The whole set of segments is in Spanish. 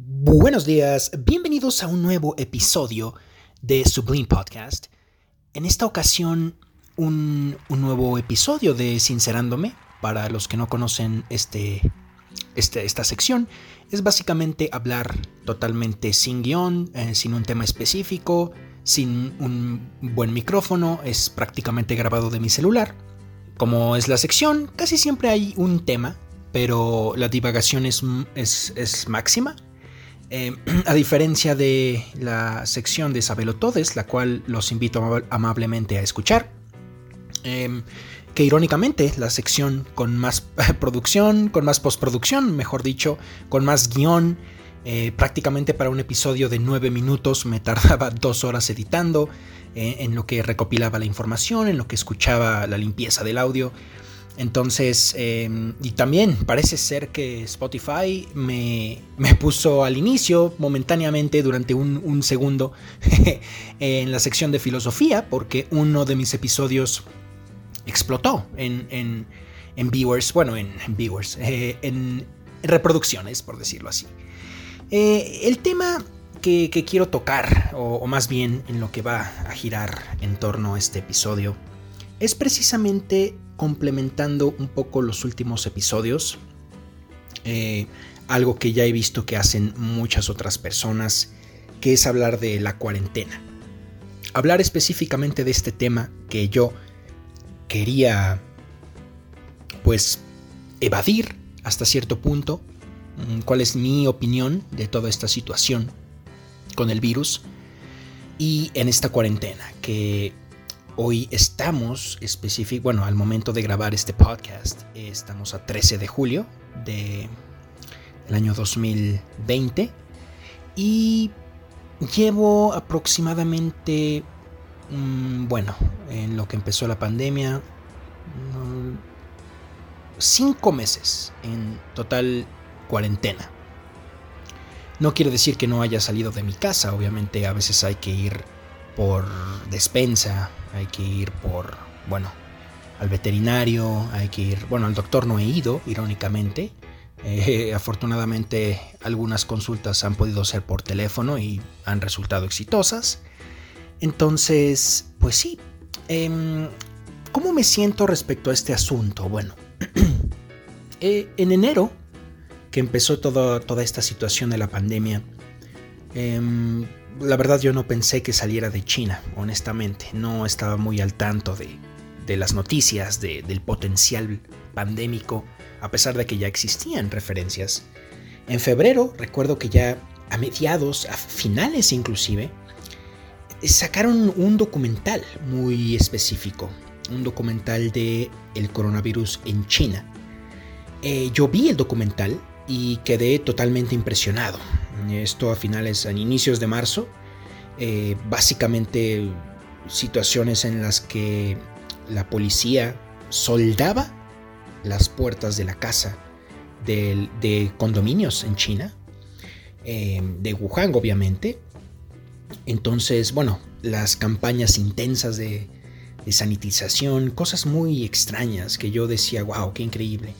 Buenos días, bienvenidos a un nuevo episodio de Sublime Podcast. En esta ocasión, un, nuevo episodio de Sincerándome. Para los que no conocen este, este esta sección, es básicamente hablar totalmente sin guion, eh, sin un tema específico, sin un buen micrófono, es prácticamente grabado de mi celular. Como es la sección, casi siempre hay un tema, pero la divagación es, es, es máxima eh, a diferencia de la sección de Sabelotodes, la cual los invito amablemente a escuchar, em, que irónicamente la sección con más producción, con más postproducción, mejor dicho, con más guion, eh, prácticamente para un episodio de nueve minutos me tardaba dos horas editando, eh, en lo que recopilaba la información, en lo que escuchaba la limpieza del audio. Entonces, em, y también parece ser que Spotify me, puso al inicio, momentáneamente, durante un, segundo, en la sección de filosofía, porque uno de mis episodios explotó en, viewers, bueno, en, viewers, eh, en reproducciones, por decirlo así. Eh, el tema que, quiero tocar, o más bien en lo que va a girar en torno a este episodio, es precisamente complementando un poco los últimos episodios. Eh, algo que ya he visto que hacen muchas otras personas, que es hablar de la cuarentena. Hablar específicamente de este tema que yo quería, pues, evadir hasta cierto punto, mm, cuál es mi opinión de toda esta situación con el virus y en esta cuarentena, que Hoy estamos específico, bueno, al momento de grabar este podcast, estamos a 13 de julio del año 2020 y llevo aproximadamente, mm, bueno, en lo que empezó la pandemia, mm, cinco meses en total cuarentena. No quiere decir que no haya salido de mi casa, obviamente a veces hay que ir por despensa, hay que ir por, bueno, al veterinario, hay que ir, bueno, al doctor no he ido, irónicamente. Eh, afortunadamente algunas consultas han podido ser por teléfono y han resultado exitosas. Entonces, pues sí, em, ¿cómo me siento respecto a este asunto? Bueno, eh, en enero, que empezó toda esta situación de la pandemia, em, la verdad yo no pensé que saliera de China, honestamente. No estaba muy al tanto de, las noticias, del potencial pandémico, a pesar de que ya existían referencias. En febrero, recuerdo que ya a mediados, a finales inclusive, sacaron un documental muy específico, un documental de el coronavirus en China. Eh, yo vi el documental y quedé totalmente impresionado. Esto a finales, a inicios de marzo. Eh, básicamente situaciones en las que la policía soldaba las puertas de la casa de, condominios en China, eh, de Wuhan obviamente. Entonces, bueno, las campañas intensas de, de sanitización, cosas muy extrañas que yo decía, wow, qué increíble.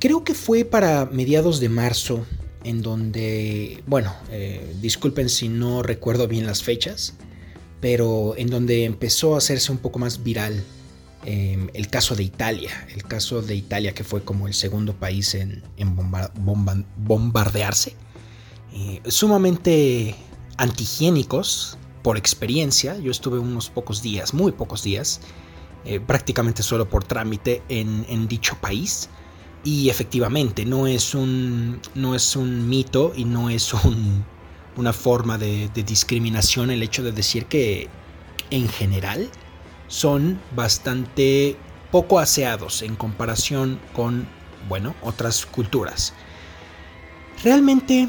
Creo que fue para mediados de marzo en donde, bueno, eh, disculpen si no recuerdo bien las fechas, pero en donde empezó a hacerse un poco más viral em, el caso de Italia, el caso de Italia que fue como el segundo país en, bombardearse, eh, sumamente antihigiénicos por experiencia, yo estuve unos pocos días, muy pocos días, eh, prácticamente solo por trámite en dicho país, y efectivamente, no es un, no es un mito y no es una forma de, discriminación el hecho de decir que en general son bastante poco aseados en comparación con, bueno, otras culturas. Realmente,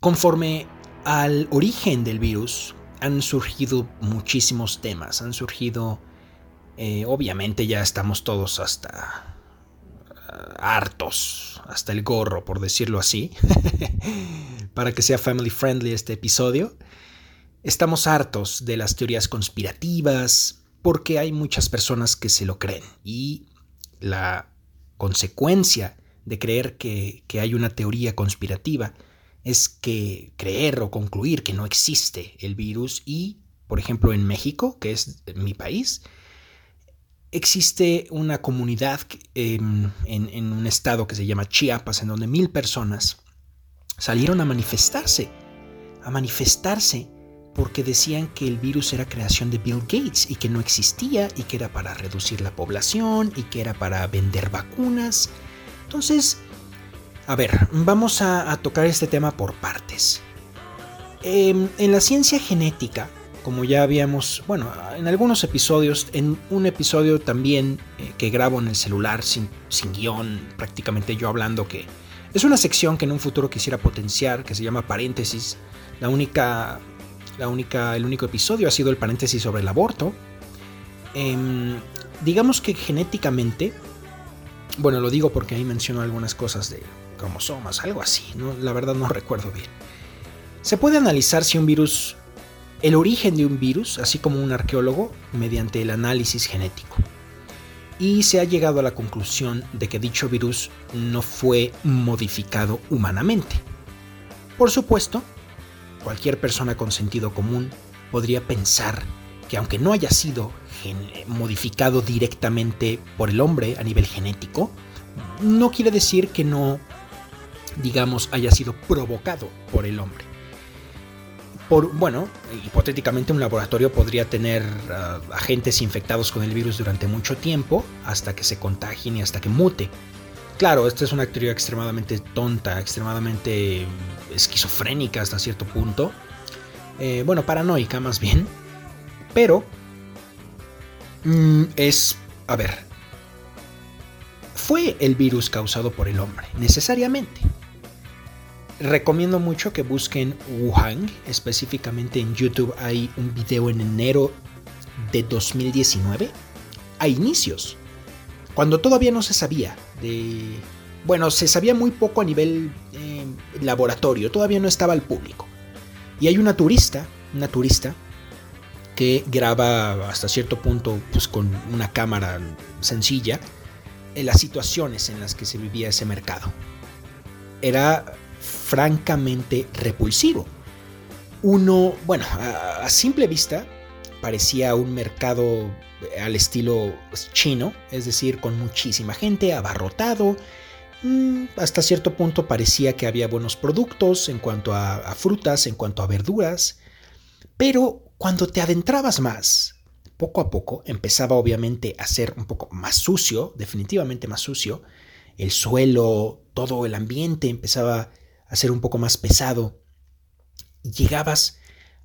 conforme al origen del virus, han surgido muchísimos temas, han surgido, eh, obviamente ya estamos todos hasta hartos, hasta el gorro, por decirlo así, para que sea family friendly este episodio. Estamos hartos de las teorías conspirativas porque hay muchas personas que se lo creen y la consecuencia de creer que, que hay una teoría conspirativa es que creer o concluir que no existe el virus y, por ejemplo, en México, que es mi país, existe una comunidad en, en, un estado que se llama Chiapas, en donde mil personas salieron a manifestarse, a manifestarse porque decían que el virus era creación de Bill Gates y que no existía y que era para reducir la población y que era para vender vacunas. Entonces, a ver, vamos a, tocar este tema por partes. Em, en la ciencia genética, como ya habíamos, bueno, en algunos episodios, en un episodio también eh, que grabo en el celular sin, sin guion, prácticamente yo hablando que es una sección que en un futuro quisiera potenciar, que se llama paréntesis. La única, la única, el único episodio ha sido el paréntesis sobre el aborto. Em, digamos que genéticamente, bueno, lo digo porque ahí menciono algunas cosas de cromosomas, algo así, ¿no? la verdad no recuerdo bien. Se puede analizar si un virus, el origen de un virus, así como un arqueólogo, mediante el análisis genético. Y se ha llegado a la conclusión de que dicho virus no fue modificado humanamente. Por supuesto, cualquier persona con sentido común podría pensar que aunque no haya sido modificado directamente por el hombre a nivel genético, no quiere decir que no digamos, haya sido provocado por el hombre. Por, bueno, hipotéticamente un laboratorio podría tener ah, agentes infectados con el virus durante mucho tiempo hasta que se contagien y hasta que mute. Claro, esta es una teoría extremadamente tonta, extremadamente esquizofrénica hasta cierto punto. Eh, bueno, paranoica más bien. Pero mm, es, a ver, fue el virus causado por el hombre, necesariamente. Recomiendo mucho que busquen Wuhan, específicamente en YouTube hay un video en enero de 2019, a inicios, cuando todavía no se sabía de... Bueno, se sabía muy poco a nivel eh, laboratorio, todavía no estaba al público. Y hay una turista, una turista, que graba hasta cierto punto pues, con una cámara sencilla en las situaciones en las que se vivía ese mercado. Era francamente repulsivo. Uno, bueno, a, simple vista parecía un mercado al estilo chino, es decir, con muchísima gente, abarrotado. Mm, hasta cierto punto parecía que había buenos productos en cuanto a frutas, en cuanto a verduras. Pero cuando te adentrabas más, poco a poco empezaba obviamente a ser un poco más sucio, definitivamente más sucio. El suelo, todo el ambiente empezaba a ser un poco más pesado. Llegabas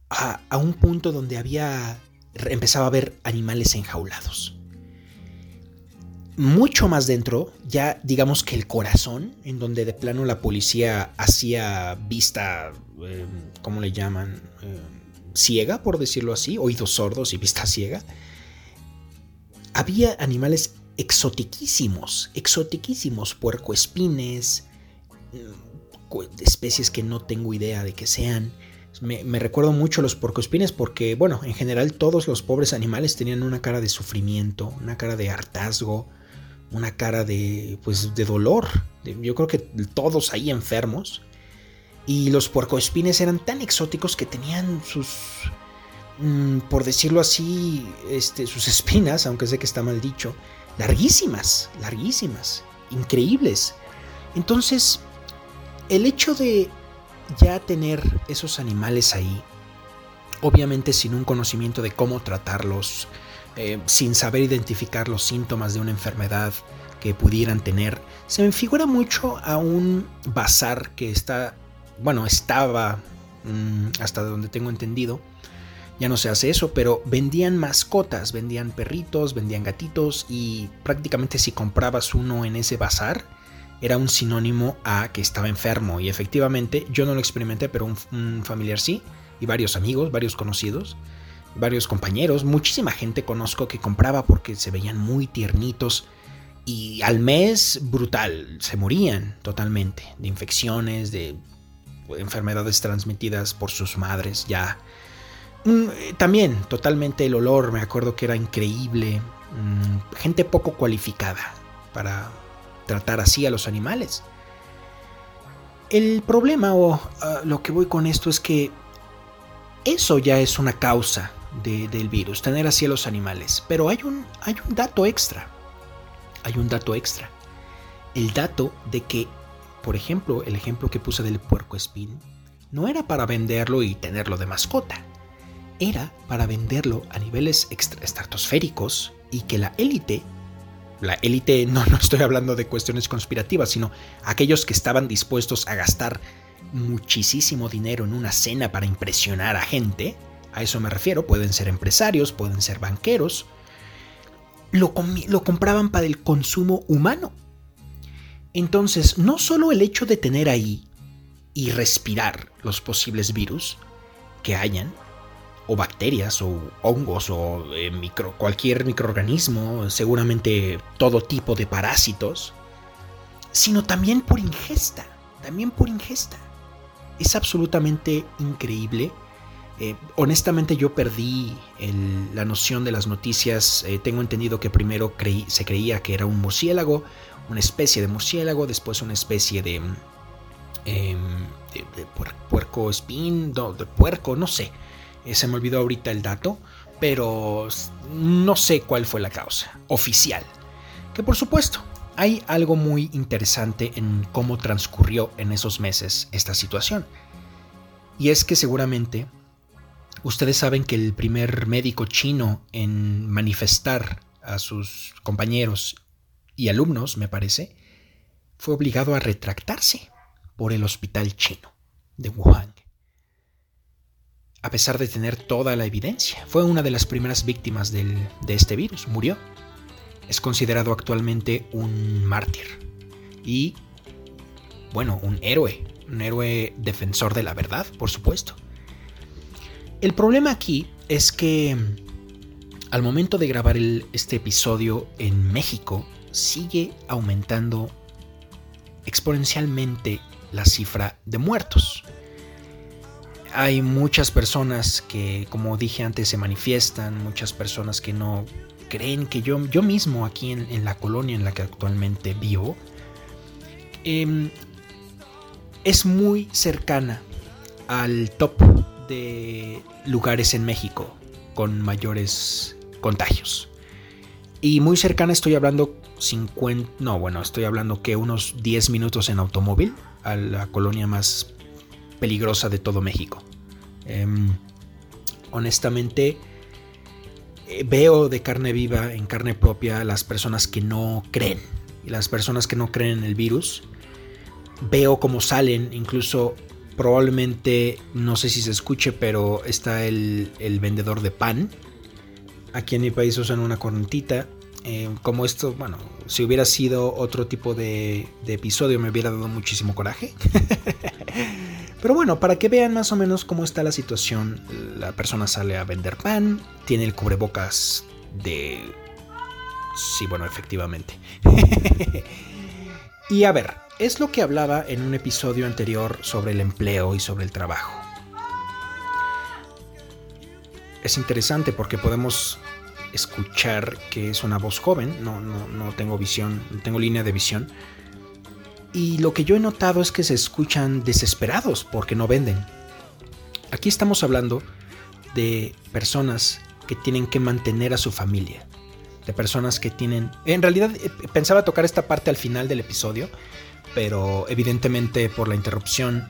a, un punto donde había empezaba a haber animales enjaulados. Mucho más dentro, ya digamos que el corazón, en donde de plano la policía hacía vista, eh, ¿cómo le llaman? Eh, ciega, por decirlo así, oídos sordos y vista ciega. Había animales exotiquísimos, exotiquísimos, puercoespines, especies que no tengo idea de que sean. Me, recuerdo mucho los porcoespines porque, bueno, en general todos los pobres animales tenían una cara de sufrimiento, una cara de hartazgo, una cara de, pues, de dolor. Yo creo que todos ahí enfermos. Y los puercoespines eran tan exóticos que tenían sus, mm, por decirlo así, este, sus espinas, aunque sé que está mal dicho, larguísimas, larguísimas, increíbles. Entonces, el hecho de ya tener esos animales ahí, obviamente sin un conocimiento de cómo tratarlos, eh, sin saber identificar los síntomas de una enfermedad que pudieran tener, se me figura mucho a un bazar que está, bueno, estaba, mm, hasta donde tengo entendido, ya no se hace eso, pero vendían mascotas, vendían perritos, vendían gatitos y prácticamente si comprabas uno en ese bazar, era un sinónimo a que estaba enfermo. Y efectivamente, yo no lo experimenté, pero un, familiar sí, y varios amigos, varios conocidos, varios compañeros, muchísima gente conozco que compraba porque se veían muy tiernitos. Y al mes, brutal, se morían totalmente de infecciones, de enfermedades transmitidas por sus madres, ya. Mm, también, totalmente el olor, me acuerdo que era increíble. Mm, gente poco cualificada para, tratar así a los animales. El problema o ah, lo que voy con esto es que eso ya es una causa del virus, tener así a los animales. Pero hay un, hay un dato extra. Hay un dato extra. El dato de que, por ejemplo, el ejemplo que puse del puerco espín, no era para venderlo y tenerlo de mascota. Era para venderlo a niveles estratosféricos y que la élite la élite, no, no estoy hablando de cuestiones conspirativas, sino aquellos que estaban dispuestos a gastar muchísimo dinero en una cena para impresionar a gente, a eso me refiero, pueden ser empresarios, pueden ser banqueros, lo, lo compraban para el consumo humano. Entonces, no solo el hecho de tener ahí y respirar los posibles virus que hayan, o bacterias o hongos o eh, micro, cualquier microorganismo, seguramente todo tipo de parásitos, sino también por ingesta, también por ingesta. Es absolutamente increíble. Eh, honestamente yo perdí la noción de las noticias. Eh, tengo entendido que primero se creía que era un murciélago, una especie de murciélago, después una especie de, em, puerco espín, de puerco, no sé eh, se me olvidó ahorita el dato, pero no sé cuál fue la causa oficial. Que por supuesto, hay algo muy interesante en cómo transcurrió en esos meses esta situación. Y es que seguramente ustedes saben que el primer médico chino en manifestar a sus compañeros y alumnos, me parece, fue obligado a retractarse por el hospital chino de Wuhan a pesar de tener toda la evidencia. Fue una de las primeras víctimas de este virus, murió. Es considerado actualmente un mártir y, bueno, un héroe, un héroe defensor de la verdad, por supuesto. El problema aquí es que al momento de grabar este episodio en México sigue aumentando exponencialmente la cifra de muertos hay muchas personas que, como dije antes, se manifiestan, muchas personas que no creen que yo, yo mismo aquí en, la colonia en la que actualmente vivo, em, es muy cercana al top de lugares en México con mayores contagios. Y muy cercana estoy hablando 50, no, bueno, estoy hablando que unos 10 minutos en automóvil a la colonia más peligrosa de todo México. Em, honestamente, eh, veo de carne viva, en carne propia, las personas que no creen. Y las personas que no creen en el virus, veo cómo salen, incluso probablemente, no sé si se escuche, pero está el, vendedor de pan. Aquí en mi país usan una cornetita. Em, como esto, bueno, si hubiera sido otro tipo de, de episodio me hubiera dado muchísimo coraje. Pero bueno, para que vean más o menos cómo está la situación, la persona sale a vender pan, tiene el cubrebocas de... Sí, bueno, efectivamente. y a ver, es lo que hablaba en un episodio anterior sobre el empleo y sobre el trabajo. Es interesante porque podemos escuchar que es una voz joven, no, no, no tengo visión, no tengo línea de visión, y lo que yo he notado es que se escuchan desesperados porque no venden. Aquí estamos hablando de personas que tienen que mantener a su familia, de personas que tienen... En realidad eh, pensaba tocar esta parte al final del episodio, pero evidentemente por la interrupción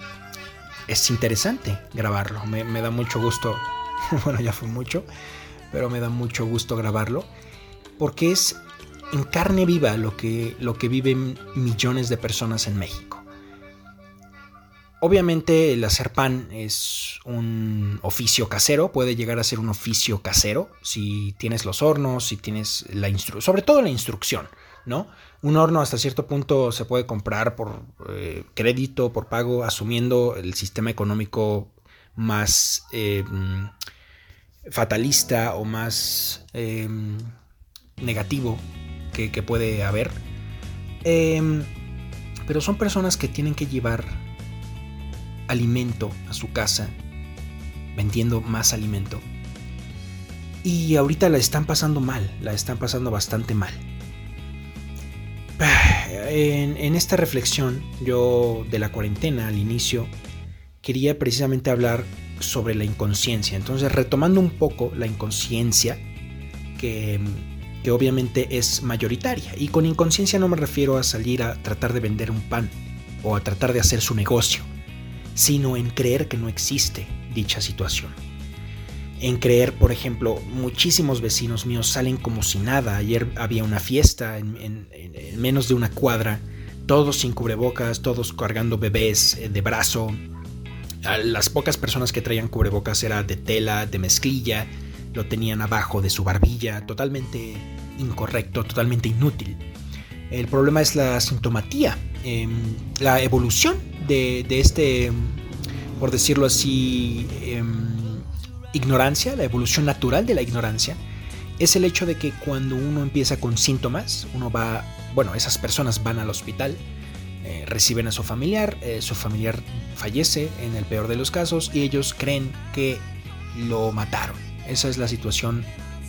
es interesante grabarlo. Me, me da mucho gusto, bueno ya fue mucho, pero me da mucho gusto grabarlo, porque es en carne viva lo que, lo que viven millones de personas en México. Obviamente el hacer pan es un oficio casero, puede llegar a ser un oficio casero si tienes los hornos, si tienes la instrucción, sobre todo la instrucción, ¿no? Un horno hasta cierto punto se puede comprar por eh, crédito, por pago, asumiendo el sistema económico más eh, fatalista o más eh, negativo que, puede haber. Em, pero son personas que tienen que llevar alimento a su casa, vendiendo más alimento. Y ahorita la están pasando mal, la están pasando bastante mal. en, en esta reflexión, yo de la cuarentena al inicio, quería precisamente hablar sobre la inconsciencia. Entonces, retomando un poco la inconsciencia, que, que, obviamente es mayoritaria. Y con inconsciencia no me refiero a salir a tratar de vender un pan o a tratar de hacer su negocio, sino en creer que no existe dicha situación. En creer, por ejemplo, muchísimos vecinos míos salen como si nada. Ayer había una fiesta en, en, en menos de una cuadra, todos sin cubrebocas, todos cargando bebés eh, de brazo, las pocas personas que traían cubrebocas era de tela, de mezclilla, lo tenían abajo de su barbilla, totalmente incorrecto, totalmente inútil. El problema es la sintomatía, em, la evolución de, este, por decirlo así, em, ignorancia, la evolución natural de la ignorancia, es el hecho de que cuando uno empieza con síntomas, uno va, bueno, esas personas van al hospital, eh, reciben a su familiar, eh, su familiar fallece en el peor de los casos y ellos creen que lo mataron. Esa es la situación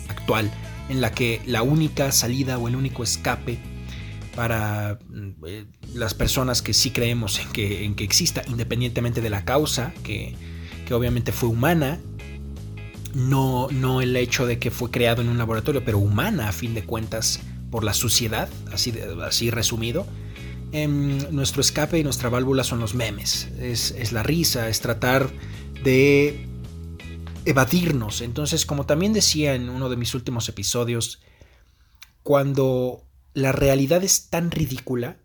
actual en la que la única salida o el único escape para eh, las personas que sí creemos en que, en que exista, independientemente de la causa, que, que obviamente fue humana, no, no el hecho de que fue creado en un laboratorio, pero humana a fin de cuentas por la suciedad, así, así resumido, nuestro escape y nuestra válvula son los memes, es, la risa, es tratar de evadirnos. Entonces, como también decía en uno de mis últimos episodios, cuando la realidad es tan ridícula,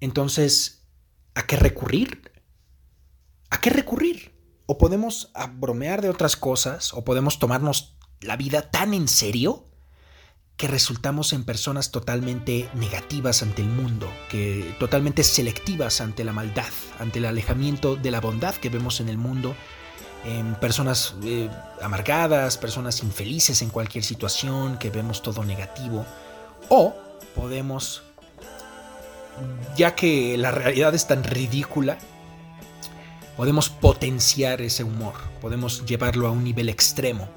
entonces, ¿a qué recurrir? ¿A qué recurrir? O podemos bromear de otras cosas, o podemos tomarnos la vida tan en serio que resultamos en personas totalmente negativas ante el mundo, que totalmente selectivas ante la maldad, ante el alejamiento de la bondad que vemos en el mundo, en personas eh, amargadas, personas infelices en cualquier situación, que vemos todo negativo, o podemos, ya que la realidad es tan ridícula, podemos potenciar ese humor, podemos llevarlo a un nivel extremo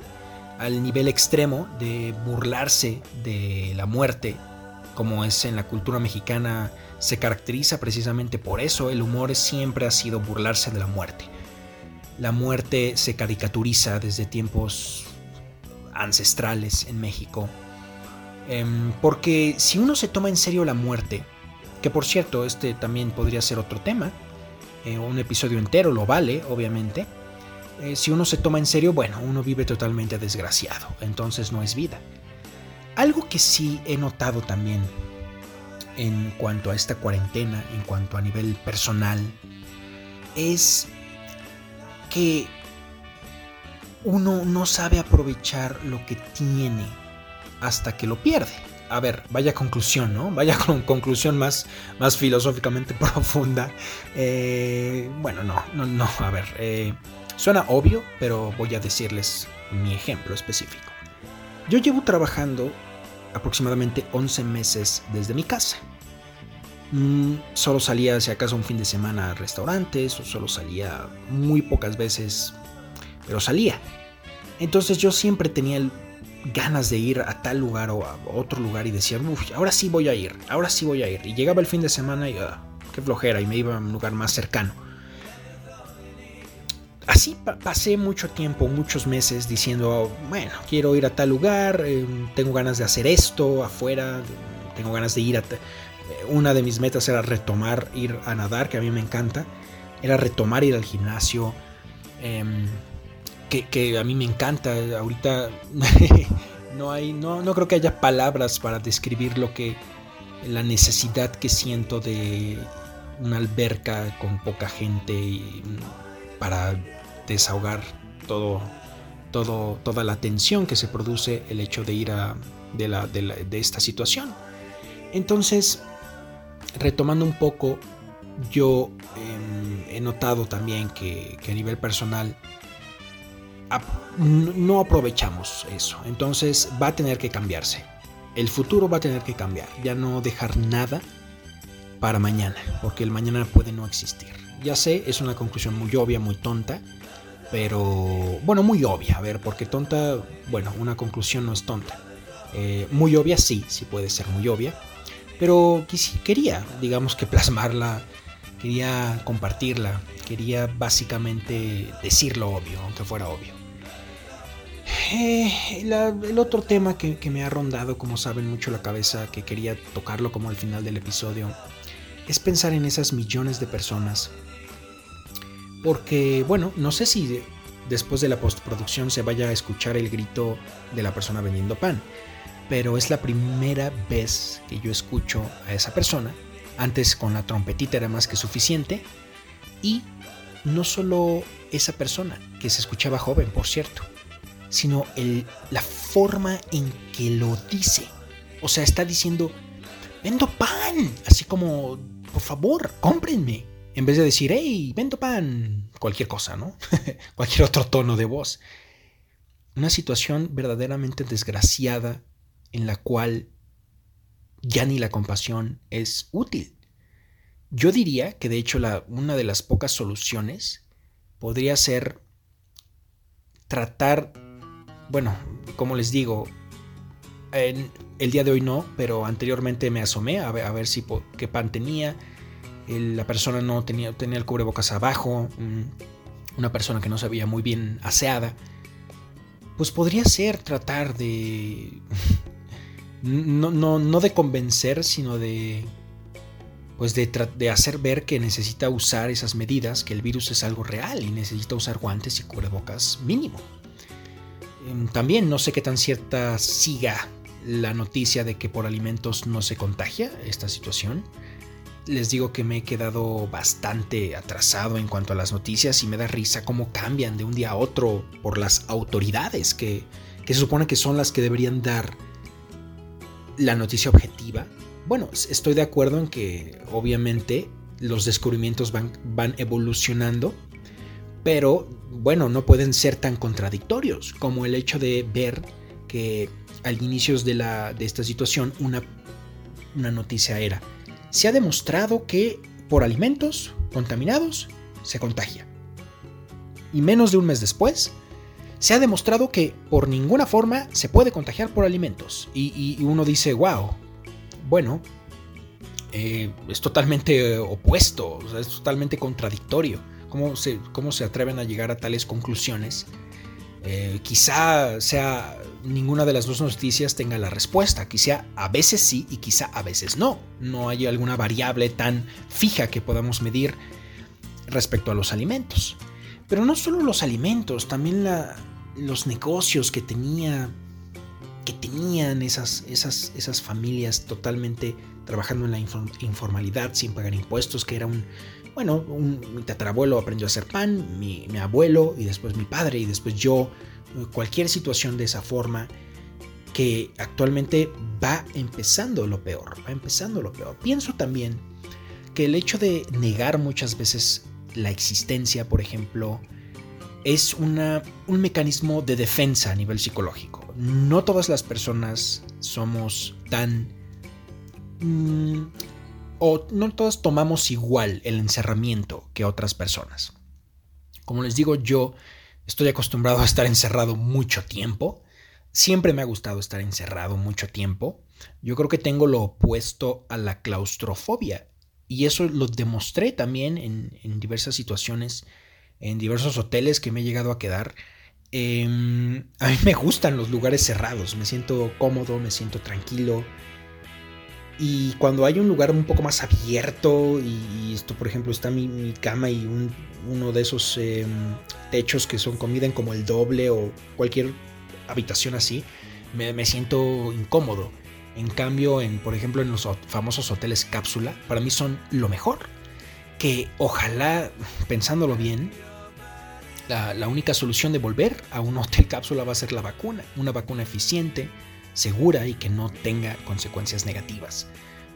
al nivel extremo de burlarse de la muerte, como es en la cultura mexicana, se caracteriza precisamente por eso. El humor siempre ha sido burlarse de la muerte. La muerte se caricaturiza desde tiempos ancestrales en México. Em, porque si uno se toma en serio la muerte, que por cierto, este también podría ser otro tema, eh, un episodio entero lo vale, obviamente, eh, si uno se toma en serio, bueno, uno vive totalmente desgraciado, entonces no es vida. Algo que sí he notado también en cuanto a esta cuarentena, en cuanto a nivel personal, es que uno no sabe aprovechar lo que tiene hasta que lo pierde. A ver, vaya conclusión, ¿no? Vaya con conclusión más, más filosóficamente profunda. Eh, bueno, no, no, no, a ver. Eh, Suena obvio, pero voy a decirles mi ejemplo específico. Yo llevo trabajando aproximadamente 11 meses desde mi casa. Mm, solo salía si acaso un fin de semana a restaurantes o solo salía muy pocas veces, pero salía. Entonces yo siempre tenía ganas de ir a tal lugar o a otro lugar y decía, uff, ahora sí voy a ir, ahora sí voy a ir. Y llegaba el fin de semana y, ah, qué flojera, y me iba a un lugar más cercano así pasé mucho tiempo, muchos meses diciendo, bueno, quiero ir a tal lugar, eh, tengo ganas de hacer esto afuera, tengo ganas de ir a... Eh, una de mis metas era retomar ir a nadar, que a mí me encanta, era retomar ir al gimnasio, em, que, a mí me encanta, ahorita no, hay, no, no creo que haya palabras para describir lo que, la necesidad que siento de una alberca con poca gente y para desahogar todo, todo, toda la tensión que se produce el hecho de ir a, de, la, de, esta situación. Entonces, retomando un poco, yo em, he notado también que, a nivel personal no aprovechamos eso. Entonces va a tener que cambiarse. El futuro va a tener que cambiar. Ya no dejar nada para mañana, porque el mañana puede no existir. Ya sé, es una conclusión muy obvia, muy tonta, pero bueno, muy obvia, a ver, porque tonta, bueno, una conclusión no es tonta. Eh, muy obvia sí, sí puede ser muy obvia, Pero quería, digamos que plasmarla, quería compartirla, quería básicamente decir lo obvio, aunque fuera obvio. Eh, el otro tema que, que, me ha rondado, como saben, mucho la cabeza, que quería tocarlo como al final del episodio, es pensar en esas millones de personas. Porque, bueno, no sé si después de la postproducción se vaya a escuchar el grito de la persona vendiendo pan, pero es la primera vez que yo escucho a esa persona. Antes con la trompetita era más que suficiente. Y no solo esa persona, que se escuchaba joven, por cierto, sino la forma en que lo dice. O sea, está diciendo, vendo pan, así como, por favor, cómprenme. En vez de decir, hey, vendo pan, cualquier cosa, ¿no? cualquier otro tono de voz. Una situación verdaderamente desgraciada en la cual ya ni la compasión es útil. Yo diría que de hecho una de las pocas soluciones podría ser tratar bueno, como les digo, el día de hoy no, pero anteriormente me asomé a ver, a ver si qué pan tenía. la persona no tenía, tenía el cubrebocas abajo, una persona que no se veía muy bien aseada. Pues podría ser tratar de. No, no, no de convencer, sino de. Pues de, de hacer ver que necesita usar esas medidas, que el virus es algo real y necesita usar guantes y cubrebocas mínimo. Em, también no sé qué tan cierta siga la noticia de que por alimentos no se contagia esta situación. Les digo que me he quedado bastante atrasado en cuanto a las noticias y me da risa cómo cambian de un día a otro por las autoridades que, se supone que son las que deberían dar la noticia objetiva. Bueno, estoy de acuerdo en que obviamente los descubrimientos van, van evolucionando pero bueno, no pueden ser tan contradictorios como el hecho de ver que al inicio de, la, de esta situación una, una noticia era, se ha demostrado que por alimentos contaminados se contagia. Y menos de un mes después, se ha demostrado que por ninguna forma se puede contagiar por alimentos. Y, uno dice, wow, bueno, eh, es totalmente opuesto, es totalmente contradictorio cómo se, cómo se atreven a llegar a tales conclusiones. Eh, quizá sea ninguna de las dos noticias tenga la respuesta, quizá a veces sí y quizá a veces no. No hay alguna variable tan fija que podamos medir respecto a los alimentos. Pero no solo los alimentos, también los negocios que tenía que tenían esas, esas, esas familias totalmente trabajando en la informalidad sin pagar impuestos, que era un, bueno, mi tatarabuelo aprendió a hacer pan, mi, abuelo y después mi padre y después yo, cualquier situación de esa forma que actualmente va empezando lo peor, va empezando lo peor. Pienso también que el hecho de negar muchas veces la existencia, por ejemplo, es un mecanismo de defensa a nivel psicológico. No todas las personas somos tan mm, o no todos tomamos igual el encerramiento que otras personas. Como les digo, yo estoy acostumbrado a estar encerrado mucho tiempo. Siempre me ha gustado estar encerrado mucho tiempo. Yo creo que tengo lo opuesto a la claustrofobia. Y eso lo demostré también en, diversas situaciones, en diversos hoteles que me he llegado a quedar. Em, a mí me gustan los lugares cerrados. Me siento cómodo, me siento tranquilo. Y cuando hay un lugar un poco más abierto, y, esto por ejemplo está mi, cama y uno de esos em, techos que son comida en como el doble o cualquier habitación así, me, siento incómodo. En cambio, en, por ejemplo, en los famosos hoteles cápsula, para mí son lo mejor. Que ojalá, pensándolo bien, la, la única solución de volver a un hotel cápsula va a ser la vacuna. Una vacuna eficiente, segura y que no tenga consecuencias negativas.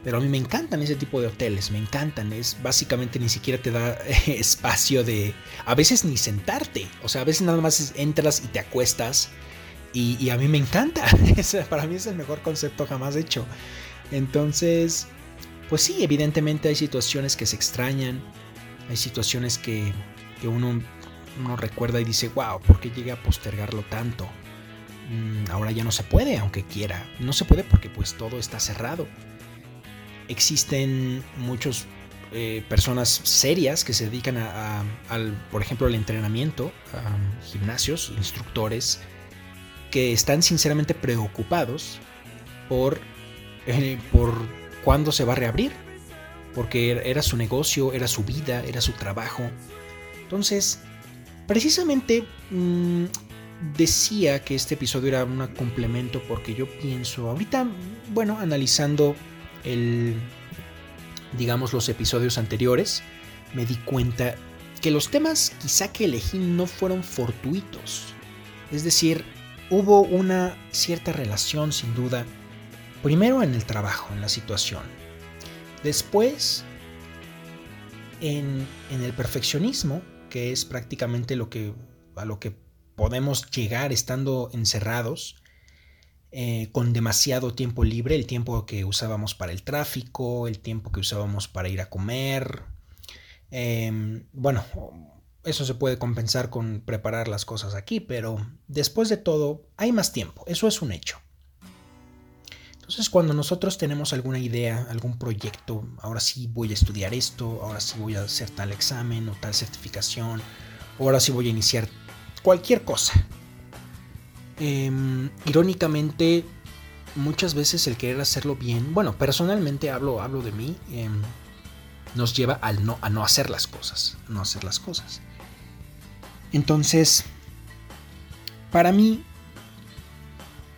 Pero a mí me encantan ese tipo de hoteles, me encantan. Es básicamente ni siquiera te da espacio de. A veces ni sentarte. O sea, a veces nada más entras y te acuestas. Y, a mí me encanta. para mí es el mejor concepto jamás hecho. Entonces, pues sí, evidentemente hay situaciones que se extrañan. Hay situaciones que, que uno, uno recuerda y dice, wow, ¿por qué llegué a postergarlo tanto? Mm, ahora ya no se puede, aunque quiera. No se puede porque pues todo está cerrado. existen muchas eh, personas serias que se dedican a, al, por ejemplo, al entrenamiento, a gimnasios, instructores, que están sinceramente preocupados por, eh, por cuándo se va a reabrir, porque era su negocio, era su vida, era su trabajo. Entonces, precisamente mm, decía que este episodio era un complemento porque yo pienso, ahorita, bueno, analizando el, digamos, los episodios anteriores, me di cuenta que los temas quizá que elegí no fueron fortuitos. Es decir, hubo una cierta relación sin duda, primero en el trabajo, en la situación, después en, en el perfeccionismo, que es prácticamente lo que, a lo que podemos llegar estando encerrados eh, con demasiado tiempo libre, el tiempo que usábamos para el tráfico, el tiempo que usábamos para ir a comer. Em, bueno, eso se puede compensar con preparar las cosas aquí, pero después de todo hay más tiempo, eso es un hecho. Entonces cuando nosotros tenemos alguna idea, algún proyecto, ahora sí voy a estudiar esto, ahora sí voy a hacer tal examen o tal certificación, ahora sí voy a iniciar cualquier cosa. Em, irónicamente, muchas veces el querer hacerlo bien, bueno, personalmente hablo, hablo de mí, em, nos lleva al no, a no hacer las cosas, no hacer las cosas. Entonces, para mí,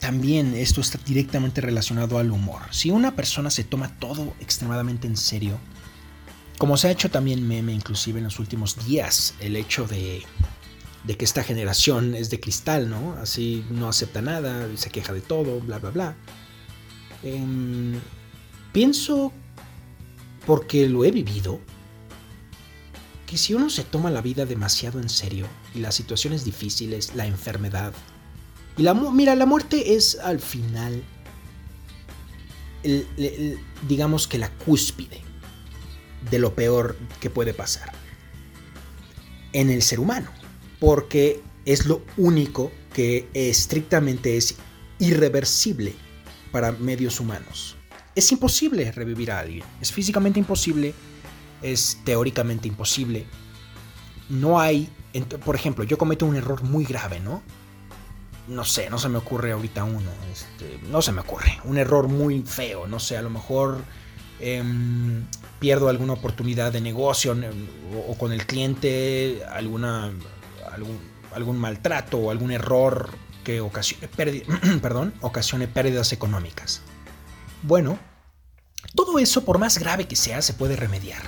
también esto está directamente relacionado al humor. Si una persona se toma todo extremadamente en serio, como se ha hecho también meme inclusive en los últimos días, el hecho de que esta generación es de cristal, ¿no? Así no acepta nada, se queja de todo, bla, bla, bla. Em, pienso, porque lo he vivido, que si uno se toma la vida demasiado en serio y las situaciones difíciles, la enfermedad, y la, mira, la muerte es al final, digamos que la cúspide de lo peor que puede pasar en el ser humano porque es lo único que estrictamente es irreversible para medios humanos. Es imposible revivir a alguien, es físicamente imposible, es teóricamente imposible. No hay, por ejemplo, yo cometo un error muy grave, ¿no? No sé, no se me ocurre ahorita uno, este, no se me ocurre, un error muy feo, no sé, a lo mejor em, pierdo alguna oportunidad de negocio o con el cliente, alguna algún, maltrato o algún error que ocasione, perdón, ocasione pérdidas económicas. Bueno, todo eso, por más grave que sea, se puede remediar.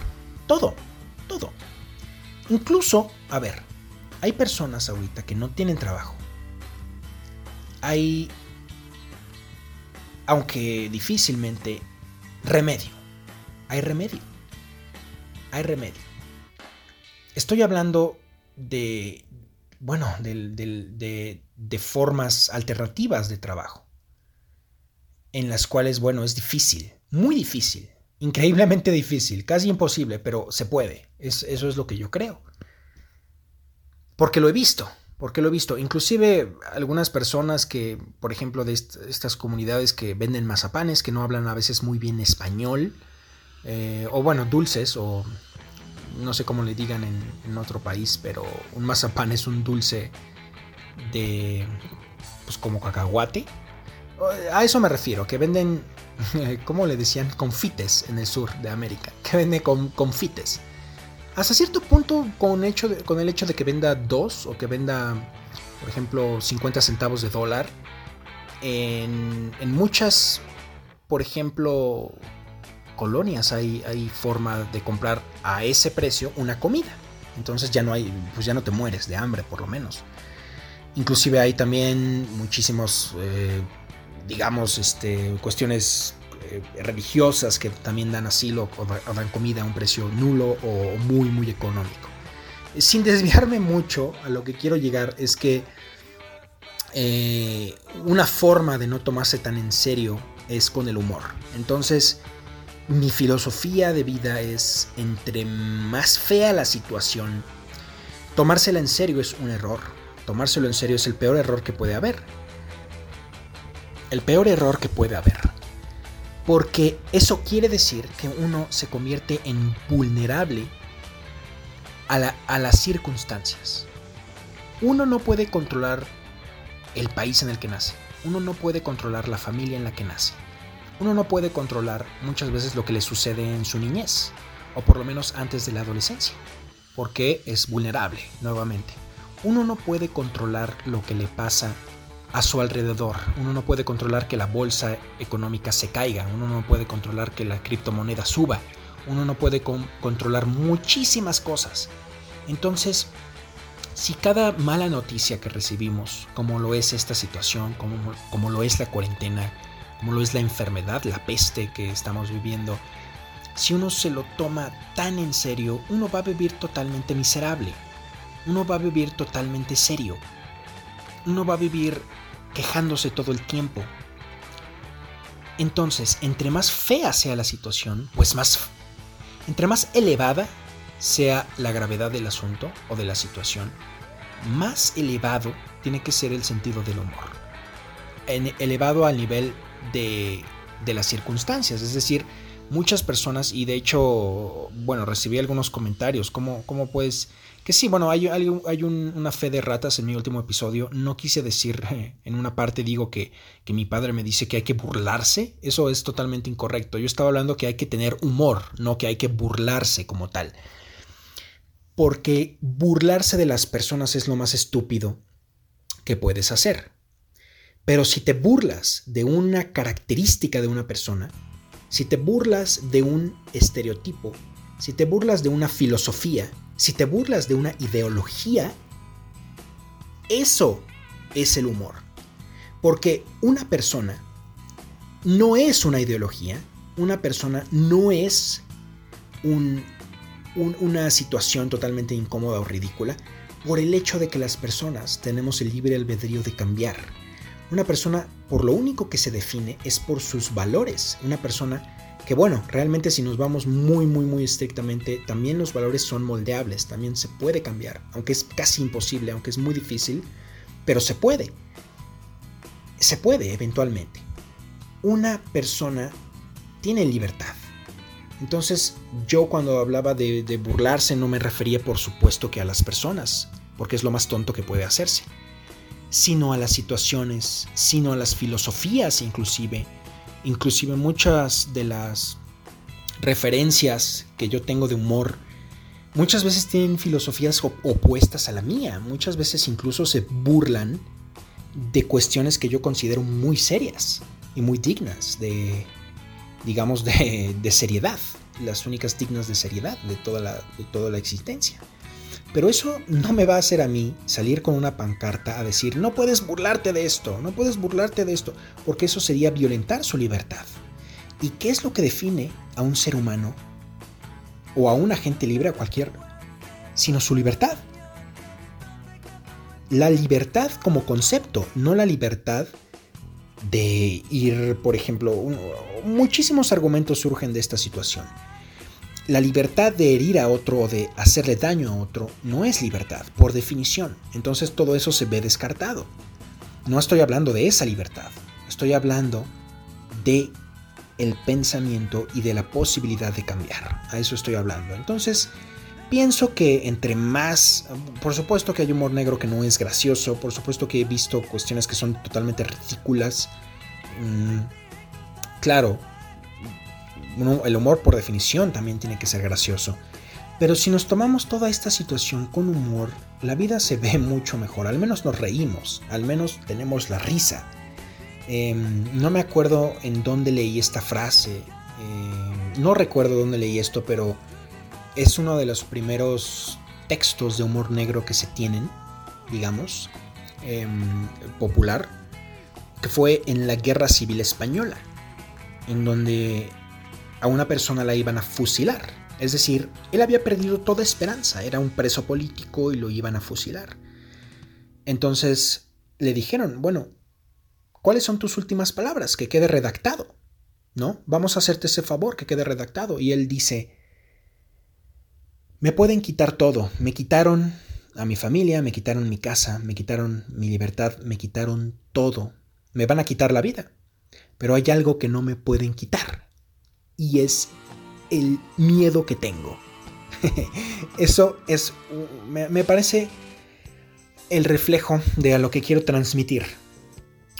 Todo, todo. Incluso, a ver, hay personas ahorita que no tienen trabajo. Hay, aunque difícilmente, remedio. Hay remedio. Hay remedio. Estoy hablando de, bueno, de, de, formas alternativas de trabajo, en las cuales, bueno, es difícil, muy difícil, increíblemente difícil, casi imposible, pero se puede. Es, eso es lo que yo creo. Porque lo he visto, porque lo he visto. Inclusive algunas personas que, por ejemplo, de estas comunidades que venden mazapanes, que no hablan a veces muy bien español, eh, o bueno, dulces, o no sé cómo le digan en, otro país, pero un mazapán es un dulce de, pues como cacahuate. A eso me refiero, que venden, ¿cómo le decían? Confites en el sur de América, que vende con, confites. Hasta cierto punto, con, el hecho de que venda dos o que venda, por ejemplo, 50 centavos de dólar, en, en muchas, por ejemplo, colonias hay, hay forma de comprar a ese precio una comida. Entonces ya no hay, pues ya no te mueres de hambre por lo menos. Inclusive hay también muchísimos, eh, digamos, este, cuestiones eh, religiosas que también dan asilo o, dan comida a un precio nulo o muy, muy económico. Sin desviarme mucho, a lo que quiero llegar es que eh, una forma de no tomarse tan en serio es con el humor. Entonces, mi filosofía de vida es, entre más fea la situación, tomársela en serio es un error. Tomárselo en serio es el peor error que puede haber. El peor error que puede haber. Porque eso quiere decir que uno se convierte en vulnerable a, las circunstancias. Uno no puede controlar el país en el que nace. Uno no puede controlar la familia en la que nace. Uno no puede controlar muchas veces lo que le sucede en su niñez, o por lo menos antes de la adolescencia, porque es vulnerable, nuevamente. Uno no puede controlar lo que le pasa a su alrededor. Uno no puede controlar que la bolsa económica se caiga. Uno no puede controlar que la criptomoneda suba. Uno no puede controlar muchísimas cosas. Entonces, si cada mala noticia que recibimos, como lo es esta situación, como, como lo es la cuarentena, como lo es la enfermedad, la peste que estamos viviendo, si uno se lo toma tan en serio, uno va a vivir totalmente miserable. Uno va a vivir totalmente serio. Uno va a vivir quejándose todo el tiempo. Entonces, entre más fea sea la situación, pues más... Entre más elevada sea la gravedad del asunto o de la situación, más elevado tiene que ser el sentido del humor. elevado al nivel de, de las circunstancias, es decir, muchas personas, y de hecho, bueno, recibí algunos comentarios, ¿cómo, cómo puedes que sí, bueno, hay, hay, una fe de ratas en mi último episodio. No quise decir, en una parte digo que, que mi padre me dice que hay que burlarse. Eso es totalmente incorrecto. Yo estaba hablando que hay que tener humor, no que hay que burlarse como tal. Porque burlarse de las personas es lo más estúpido que puedes hacer. Pero si te burlas de una característica de una persona, si te burlas de un estereotipo, si te burlas de una filosofía, si te burlas de una ideología, eso es el humor. Porque una persona no es una ideología, una persona no es una situación totalmente incómoda o ridícula por el hecho de que las personas tenemos el libre albedrío de cambiar. Una persona por lo único que se define es por sus valores. Una persona que bueno, realmente si nos vamos muy, muy, muy estrictamente, también los valores son moldeables, también se puede cambiar, aunque es casi imposible, aunque es muy difícil, pero se puede. Se puede eventualmente. Una persona tiene libertad. Entonces yo cuando hablaba de, burlarse no me refería por supuesto que a las personas, porque es lo más tonto que puede hacerse, sino a las situaciones, sino a las filosofías inclusive, Inclusive muchas de las referencias que yo tengo de humor muchas veces tienen filosofías opuestas a la mía. Muchas veces incluso se burlan de cuestiones que yo considero muy serias y muy dignas de, digamos, de, de seriedad. Las únicas dignas de seriedad de toda la, de toda la existencia. Pero eso no me va a hacer a mí salir con una pancarta a decir, no puedes burlarte de esto, no puedes burlarte de esto, porque eso sería violentar su libertad. ¿Y qué es lo que define a un ser humano o a un agente libre, a cualquier, sino su libertad? La libertad como concepto, no la libertad de ir, por ejemplo, muchísimos argumentos surgen de esta situación. La libertad de herir a otro o de hacerle daño a otro no es libertad, por definición. Entonces todo eso se ve descartado. No estoy hablando de esa libertad. Estoy hablando de el pensamiento y de la posibilidad de cambiar. A eso estoy hablando. Entonces, pienso que entre más, por supuesto que hay humor negro que no es gracioso, por supuesto que he visto cuestiones que son totalmente ridículas. Mm, claro, el humor por definición también tiene que ser gracioso. Pero si nos tomamos toda esta situación con humor, la vida se ve mucho mejor. Al menos nos reímos, al menos tenemos la risa. Em, no me acuerdo en dónde leí esta frase. Em, no recuerdo dónde leí esto, pero es uno de los primeros textos de humor negro que se tienen, digamos, em, popular, que fue en la Guerra Civil Española, en donde a una persona la iban a fusilar. Es decir, él había perdido toda esperanza, era un preso político y lo iban a fusilar. Entonces le dijeron, bueno, ¿cuáles son tus últimas palabras? Que quede redactado. ¿No? Vamos a hacerte ese favor, que quede redactado. Y él dice, me pueden quitar todo. Me quitaron a mi familia, me quitaron mi casa, me quitaron mi libertad, me quitaron todo. Me van a quitar la vida pero hay algo que no me pueden quitar y es el miedo que tengo. Eso es, me, parece el reflejo de a lo que quiero transmitir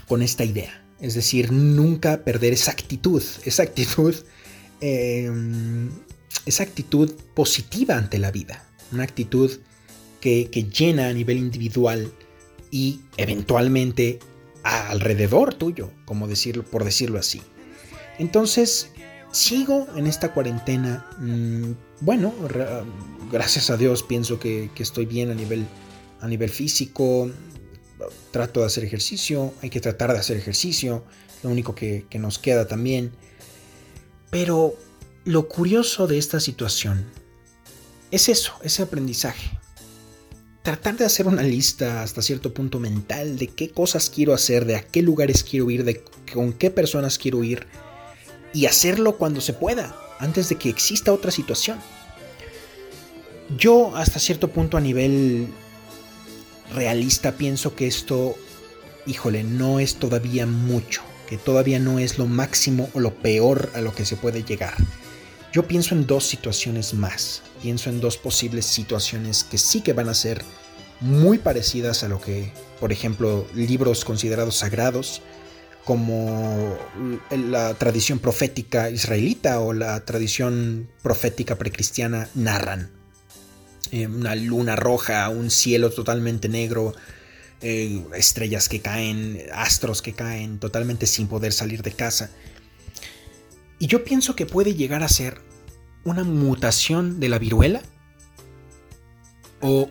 con esta idea. Es decir, nunca perder esa actitud, esa actitud, em, esa actitud positiva ante la vida, una actitud que, que llena a nivel individual y eventualmente alrededor tuyo, como decirlo, por decirlo así. Entonces, sigo en esta cuarentena. Mm, bueno, gracias a Dios pienso que, estoy bien a nivel, a nivel físico. Trato de hacer ejercicio, hay que tratar de hacer ejercicio, lo único que, que nos queda también. Pero lo curioso de esta situación es eso, ese aprendizaje. Tratar de hacer una lista hasta cierto punto mental de qué cosas quiero hacer, de a qué lugares quiero ir, de con qué personas quiero ir y hacerlo cuando se pueda, antes de que exista otra situación. Yo hasta cierto punto a nivel realista pienso que esto, híjole, no es todavía mucho, que todavía no es lo máximo o lo peor a lo que se puede llegar. Yo pienso en dos situaciones más, pienso en dos posibles situaciones que sí que van a ser muy parecidas a lo que, por ejemplo, libros considerados sagrados, como la tradición profética israelita o la tradición profética precristiana narran. Eh, una luna roja, un cielo totalmente negro, eh, estrellas que caen, astros que caen, totalmente sin poder salir de casa. Y yo pienso que puede llegar a ser una mutación de la viruela o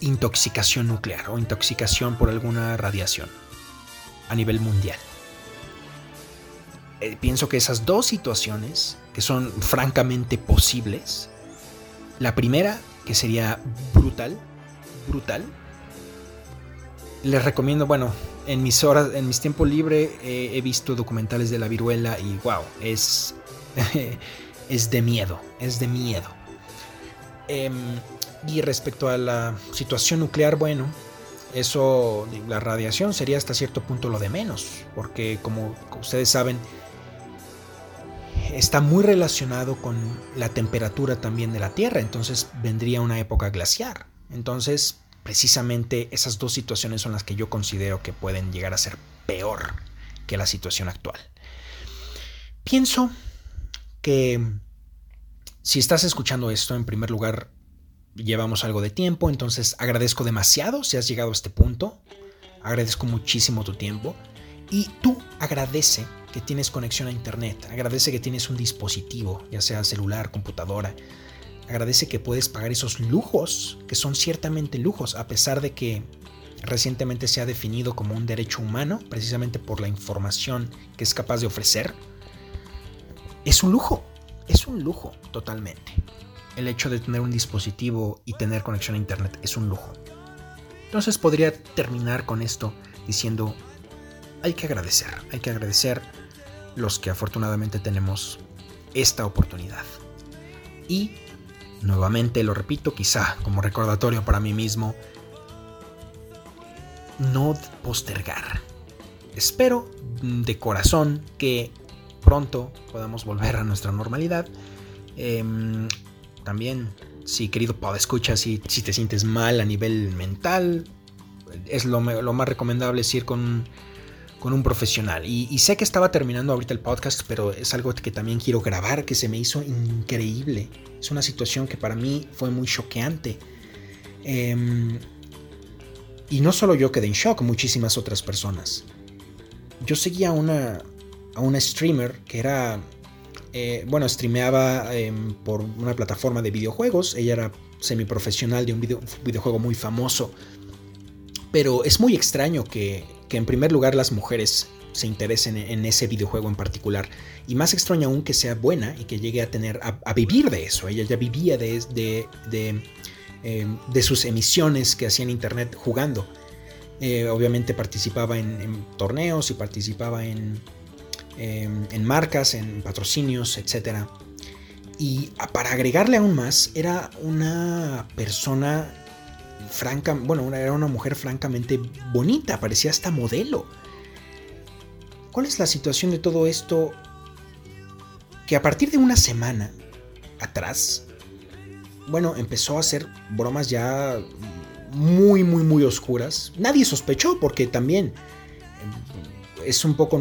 intoxicación nuclear o intoxicación por alguna radiación a nivel mundial. Eh, pienso que esas dos situaciones, que son francamente posibles, la primera, que sería brutal, brutal, les recomiendo, bueno, en mis horas, en mis tiempos libres he visto documentales de la viruela y wow, es, es de miedo, es de miedo. Em, y respecto a la situación nuclear, bueno, eso, la radiación sería hasta cierto punto lo de menos, porque como ustedes saben, está muy relacionado con la temperatura también de la Tierra, entonces vendría una época glaciar. Entonces, precisamente esas dos situaciones son las que yo considero que pueden llegar a ser peor que la situación actual. Pienso que si estás escuchando esto, en primer lugar, llevamos algo de tiempo, entonces agradezco demasiado si has llegado a este punto. Agradezco muchísimo tu tiempo. Y tú agradece que tienes conexión a Internet. Agradece que tienes un dispositivo, ya sea celular, computadora. Agradece que puedes pagar esos lujos, que son ciertamente lujos, a pesar de que recientemente se ha definido como un derecho humano, precisamente por la información que es capaz de ofrecer. Es un lujo, es un lujo totalmente el hecho de tener un dispositivo y tener conexión a Internet es un lujo. Entonces podría terminar con esto diciendo, hay que agradecer, hay que agradecer los que afortunadamente tenemos esta oportunidad. Y, nuevamente lo repito, quizá como recordatorio para mí mismo, no postergar. Espero de corazón que pronto podamos volver a nuestra normalidad. Em, también, si querido escucha, si, si te sientes mal a nivel mental, es lo, más recomendable es ir con, con un profesional. Y, sé que estaba terminando ahorita el podcast, pero es algo que también quiero grabar, que se me hizo increíble. Es una situación que para mí fue muy choqueante. Em, y no solo yo quedé en shock, muchísimas otras personas. Yo seguía una, a una streamer que era eh, bueno, streameaba em, por una plataforma de videojuegos. Ella era semiprofesional de un videojuego muy famoso. Pero es muy extraño que, en primer lugar las mujeres se interesen en ese videojuego en particular. Y más extraño aún que sea buena y que llegue a tener a, vivir de eso. Ella ya vivía de, de, em, sus emisiones que hacía en internet jugando. Eh, obviamente participaba en, torneos y participaba en, Em, en marcas, en patrocinios, etc. Y para agregarle aún más, era una persona franca, bueno, era una mujer francamente bonita, parecía hasta modelo. ¿Cuál es la situación de todo esto? Que a partir de una semana atrás, bueno, empezó a hacer bromas ya muy, muy, muy oscuras. Nadie sospechó porque también eh, es un poco,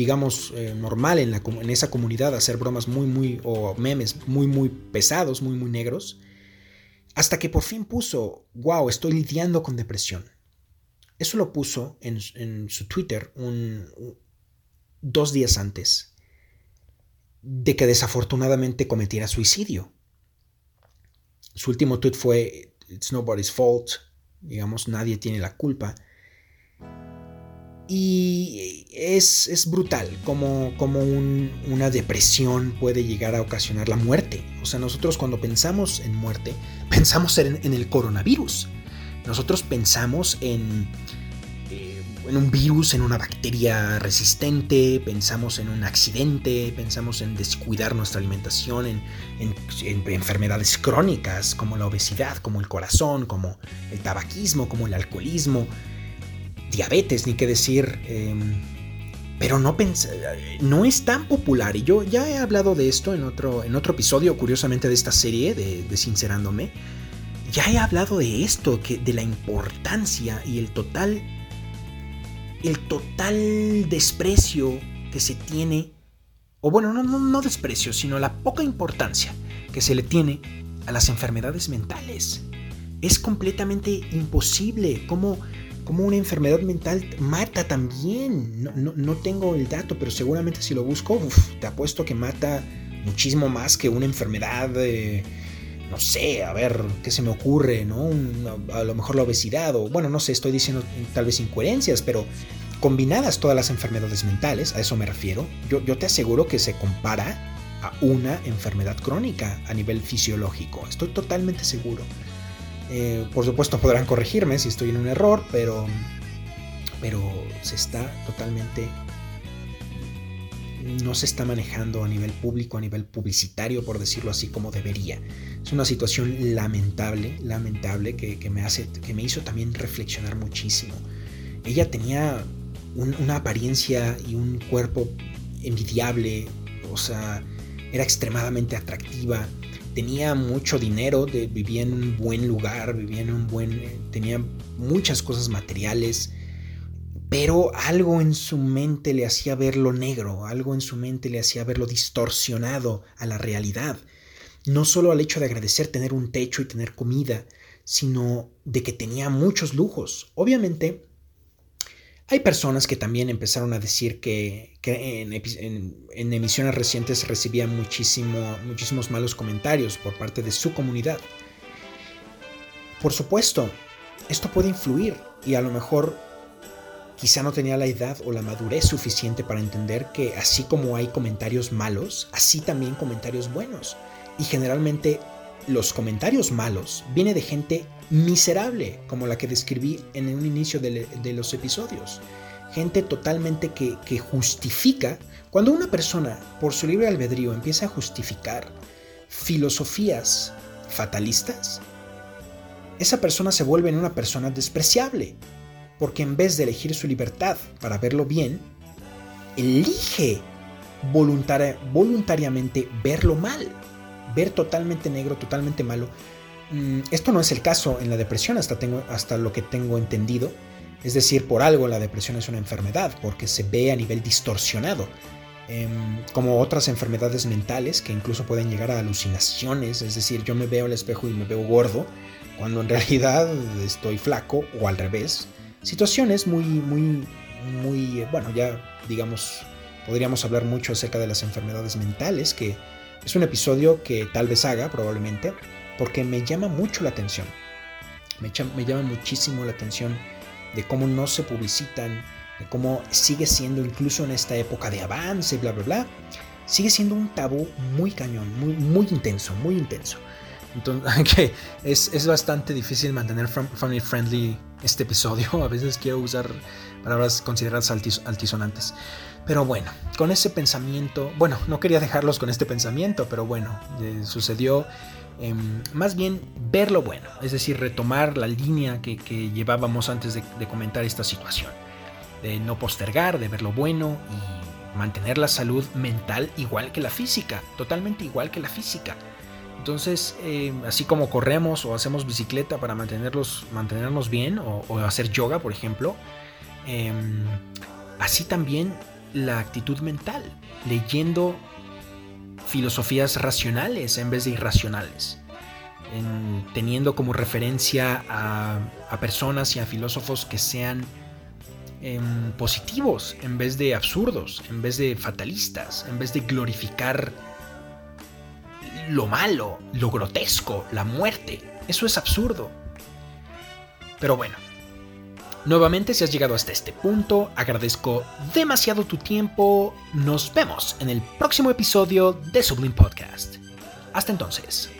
digamos, eh, normal en, la, en esa comunidad hacer bromas muy, muy, o memes muy, muy pesados, muy, muy negros. Hasta que por fin puso, wow, estoy lidiando con depresión. Eso lo puso en, su Twitter dos días antes de que desafortunadamente cometiera suicidio. Su último tweet fue, It's nobody's fault, digamos, nadie tiene la culpa. Y es, brutal como, como una depresión puede llegar a ocasionar la muerte. O sea, nosotros cuando pensamos en muerte, pensamos en, el coronavirus. Nosotros pensamos en, eh, en un virus, en una bacteria resistente, pensamos en un accidente, pensamos en descuidar nuestra alimentación, en, en, enfermedades crónicas como la obesidad, como el corazón, como el tabaquismo, como el alcoholismo diabetes, ni qué decir. Em, pero no, no es tan popular. Y yo ya he hablado de esto en otro, en otro episodio, curiosamente, de esta serie, de, Sincerándome. Ya he hablado de esto, que, de la importancia y el total. El total desprecio que se tiene. O bueno, no, no, no desprecio, sino la poca importancia que se le tiene a las enfermedades mentales. Es completamente imposible. ¿Cómo.? Como una enfermedad mental mata también. No, tengo el dato, pero seguramente si lo busco, te apuesto que mata muchísimo más que una enfermedad, no sé, a ver, ¿qué se me ocurre? ¿no? a lo mejor la obesidad, o bueno, no sé, estoy diciendo tal vez incoherencias, pero combinadas todas las enfermedades mentales, a eso me refiero, yo, yo te aseguro que se compara a una enfermedad crónica a nivel fisiológico, estoy totalmente seguro. Eh, por supuesto podrán corregirme si estoy en un error, pero, pero se está totalmente... No se está manejando a nivel público, a nivel publicitario, por decirlo así, como debería. Es una situación lamentable, lamentable, que, me, hace, que me hizo también reflexionar muchísimo. Ella tenía una apariencia y un cuerpo envidiable, o sea, era extremadamente atractiva, tenía mucho dinero, vivía en un buen lugar, vivía en un buen, eh, tenía muchas cosas materiales, pero algo en su mente le hacía verlo negro, algo en su mente le hacía verlo distorsionado a la realidad. No solo al hecho de agradecer tener un techo y tener comida, sino de que tenía muchos lujos. Obviamente, hay personas que también empezaron a decir que, en, emisiones recientes recibían muchísimo, muchísimos malos comentarios por parte de su comunidad. Por supuesto, esto puede influir y a lo mejor quizá no tenía la edad o la madurez suficiente para entender que así como hay comentarios malos, así también comentarios buenos. Y generalmente los comentarios malos vienen de gente miserable, como la que describí en un inicio de, los episodios. Gente totalmente que, justifica, cuando una persona por su libre albedrío empieza a justificar filosofías fatalistas, esa persona se vuelve en una persona despreciable, porque en vez de elegir su libertad para verlo bien, elige voluntariamente verlo mal, ver totalmente negro, totalmente malo, esto no es el caso en la depresión hasta, hasta lo que tengo entendido. Es decir, por algo la depresión es una enfermedad, porque se ve a nivel distorsionado. Em, como otras enfermedades mentales que incluso pueden llegar a alucinaciones. Es decir, yo me veo al espejo y me veo gordo, cuando en realidad estoy flaco o al revés. Situaciones muy, muy, muy, bueno, ya digamos, podríamos hablar mucho acerca de las enfermedades mentales, que es un episodio que tal vez haga probablemente, porque me llama mucho la atención. Me, llama muchísimo la atención de cómo no se publicitan, de cómo sigue siendo incluso en esta época de avance, bla, bla, bla, sigue siendo un tabú muy cañón, muy, muy intenso, muy intenso. Entonces, es, es, bastante difícil mantener family friendly este episodio. A veces quiero usar palabras consideradas altisonantes. Pero bueno, con ese pensamiento, bueno, no quería dejarlos con este pensamiento, pero bueno, eh, sucedió Em, más bien ver lo bueno, es decir, retomar la línea que, llevábamos antes de, comentar esta situación. de no postergar, de ver lo bueno y mantener la salud mental igual que la física, totalmente igual que la física. Entonces, eh, así como corremos o hacemos bicicleta para mantenerlos, mantenernos bien, o, hacer yoga, por ejemplo, em, así también la actitud mental, leyendo filosofías racionales en vez de irracionales, teniendo como referencia a, personas y a filósofos que sean em, positivos en vez de absurdos, en vez de fatalistas, en vez de glorificar lo malo, lo grotesco, la muerte. Eso es absurdo. Pero bueno, nuevamente si has llegado hasta este punto, agradezco demasiado tu tiempo. Nos vemos en el próximo episodio de Sublime Podcast. Hasta entonces.